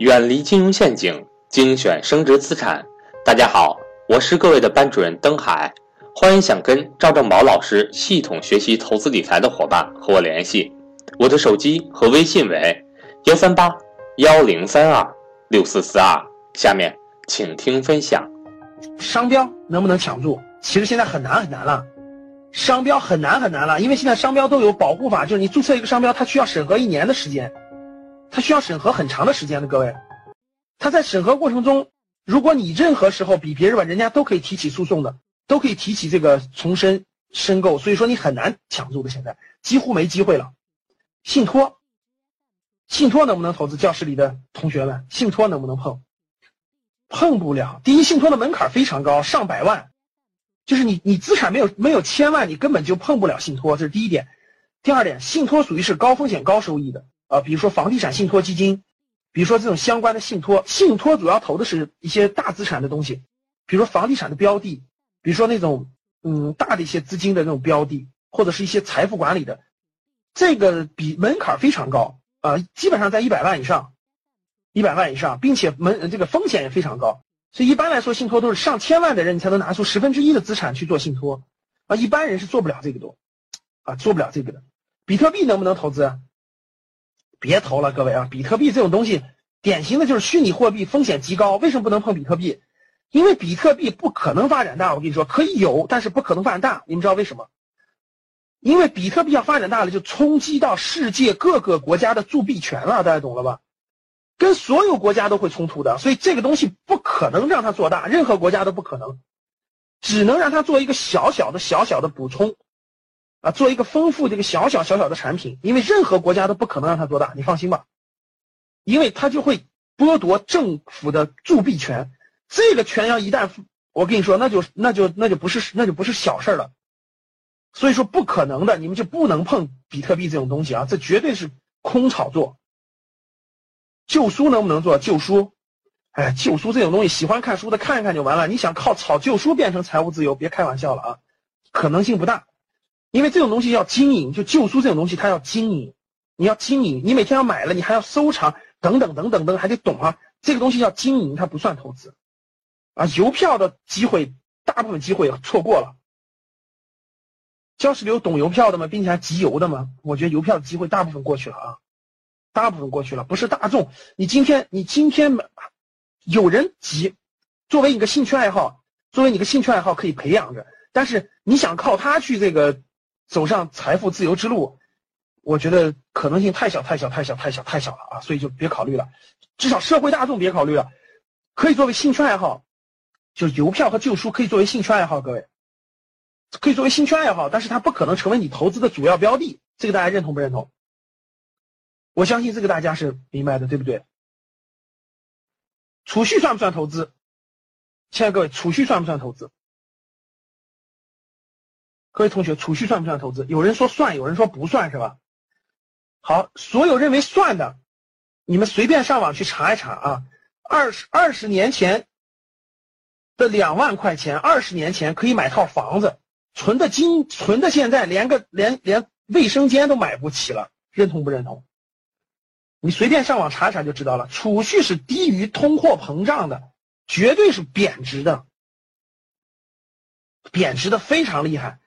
远离金融陷阱，精选升值资产。大家好，我是各位的班主任登海，欢迎想跟赵正宝老师系统学习投资理财的伙伴和我联系，我的手机和微信为幺三八幺零三二六四四二。下面请听分享。商标能不能抢注？其实现在很难很难了。商标很难很难了，因为现在商标都有保护法，就是你注册一个商标，它需要审核一年的时间，它需要审核很长的时间的。各位，它在审核过程中，如果你任何时候比别人晚，人家都可以提起诉讼的，都可以提起这个重申申购，所以说你很难抢注的，现在几乎没机会了。信托，信托能不能投资？教室里的同学们，信托能不能碰？碰不了。第一，信托的门槛非常高，上百万。就是你，你资产没有没有千万，你根本就碰不了信托，这是第一点。第二点，信托属于是高风险高收益的啊，比如说房地产信托基金，比如说这种相关的信托。信托主要投的是一些大资产的东西，比如说房地产的标的，比如说那种嗯大的一些资金的那种标的，或者是一些财富管理的，这个比门槛非常高啊，基本上在一百万以上，一百万以上，并且门这个风险也非常高。所以一般来说，信托都是上千万的人，你才能拿出十分之一的资产去做信托，啊，一般人是做不了这个的，啊，做不了这个的。比特币能不能投资？别投了，各位啊！比特币这种东西，典型的就是虚拟货币，风险极高。为什么不能碰比特币？因为比特币不可能发展大。我跟你说，可以有，但是不可能发展大。你们知道为什么？因为比特币要发展大了，就冲击到世界各个国家的铸币权了。大家懂了吧？跟所有国家都会冲突的，所以这个东西不可能让它做大，任何国家都不可能，只能让它做一个小小的、小小的补充，啊，做一个丰富这个小小小小的产品，因为任何国家都不可能让它做大，你放心吧，因为它就会剥夺政府的铸币权，这个权要一旦我跟你说，那就那就那就不是那就不是小事了，所以说不可能的，你们就不能碰比特币这种东西啊，这绝对是空炒作。旧书能不能做旧书？哎，旧书这种东西，喜欢看书的看一看就完了。你想靠炒旧书变成财务自由，别开玩笑了啊，可能性不大。因为这种东西要经营，就旧书这种东西，它要经营，你要经营，你每天要买了，你还要收藏，等等等等等，还得懂啊。这个东西要经营，它不算投资啊。邮票的机会，大部分机会错过了。教室里有懂邮票的吗？并且还集邮的吗？我觉得邮票的机会大部分过去了啊。大部分过去了，不是大众。你今天，你今天有人集，作为一个兴趣爱好，作为你的兴趣爱好可以培养着。但是你想靠它去这个走上财富自由之路，我觉得可能性太小太小太小太小太小了啊！所以就别考虑了，至少社会大众别考虑了。可以作为兴趣爱好，就是邮票和旧书可以作为兴趣爱好，各位可以作为兴趣爱好，但是它不可能成为你投资的主要标的。这个大家认同不认同？我相信这个大家是明白的，对不对？储蓄算不算投资？亲爱的各位，储蓄算不算投资？各位同学，储蓄算不算投资？有人说算，有人说不算是吧？好，所有认为算的，你们随便上网去查一查啊。二十二十年前的两万块钱，二十年前可以买套房子，存的金存的现在连个连连卫生间都买不起了，认同不认同？你随便上网查查就知道了，储蓄是低于通货膨胀的，绝对是贬值的，贬值的非常厉害。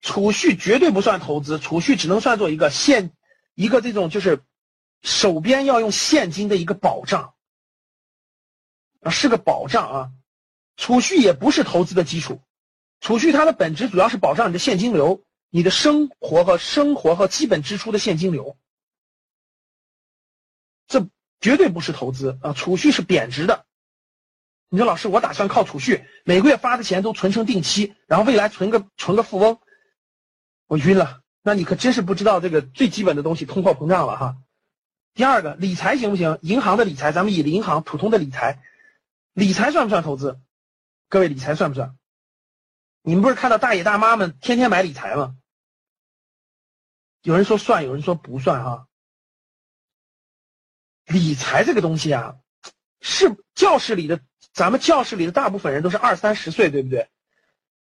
储蓄绝对不算投资，储蓄只能算作一个现一个这种就是手边要用现金的一个保障啊，是个保障啊。储蓄也不是投资的基础，储蓄它的本质主要是保障你的现金流，你的生活和生活和基本支出的现金流。这绝对不是投资啊！储蓄是贬值的。你说老师，我打算靠储蓄，每个月发的钱都存成定期，然后未来存个存个富翁，我晕了。那你可真是不知道这个最基本的东西——通货膨胀了哈。第二个，理财行不行？银行的理财，咱们以银行普通的理财，理财算不算投资？各位，理财算不算？你们不是看到大爷大妈们天天买理财吗？有人说算，有人说不算哈。理财这个东西啊，是教室里的咱们教室里的大部分人都是二三十岁，对不对？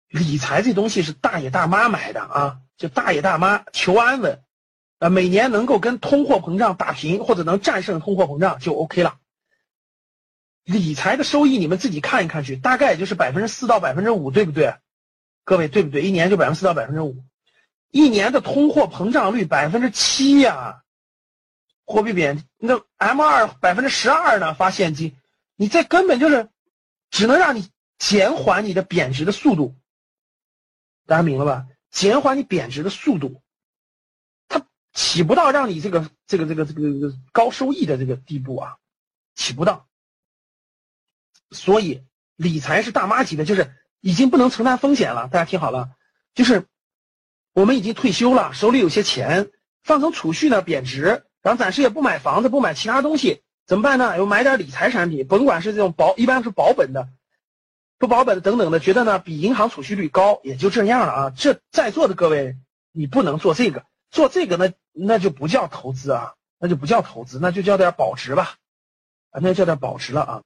理财这东西是大爷大妈买的啊，就大爷大妈求安稳，啊，每年能够跟通货膨胀打平或者能战胜通货膨胀就 OK 了。理财的收益你们自己看一看去，大概也就是百分之四到百分之五，对不对？各位对不对？一年就百分之四到百分之五，一年的通货膨胀率百分之七呀，货币贬那 M 二百分之十二呢？发现金，你这根本就是只能让你减缓你的贬值的速度，大家明了吧？减缓你贬值的速度，它起不到让你这个这个这个这个高收益的这个地步啊，起不到。所以理财是大妈级的，就是已经不能承担风险了。大家听好了，就是我们已经退休了，手里有些钱，放成储蓄呢贬值，然后暂时也不买房子，不买其他东西，怎么办呢？又买点理财产品，甭管是这种保，一般是保本的，不保本的等等的，觉得呢比银行储蓄率高，也就这样了啊。这在座的各位，你不能做这个，做这个那，那就不叫投资啊，那就不叫投资，那就叫点保值吧，啊，那叫点保值了啊。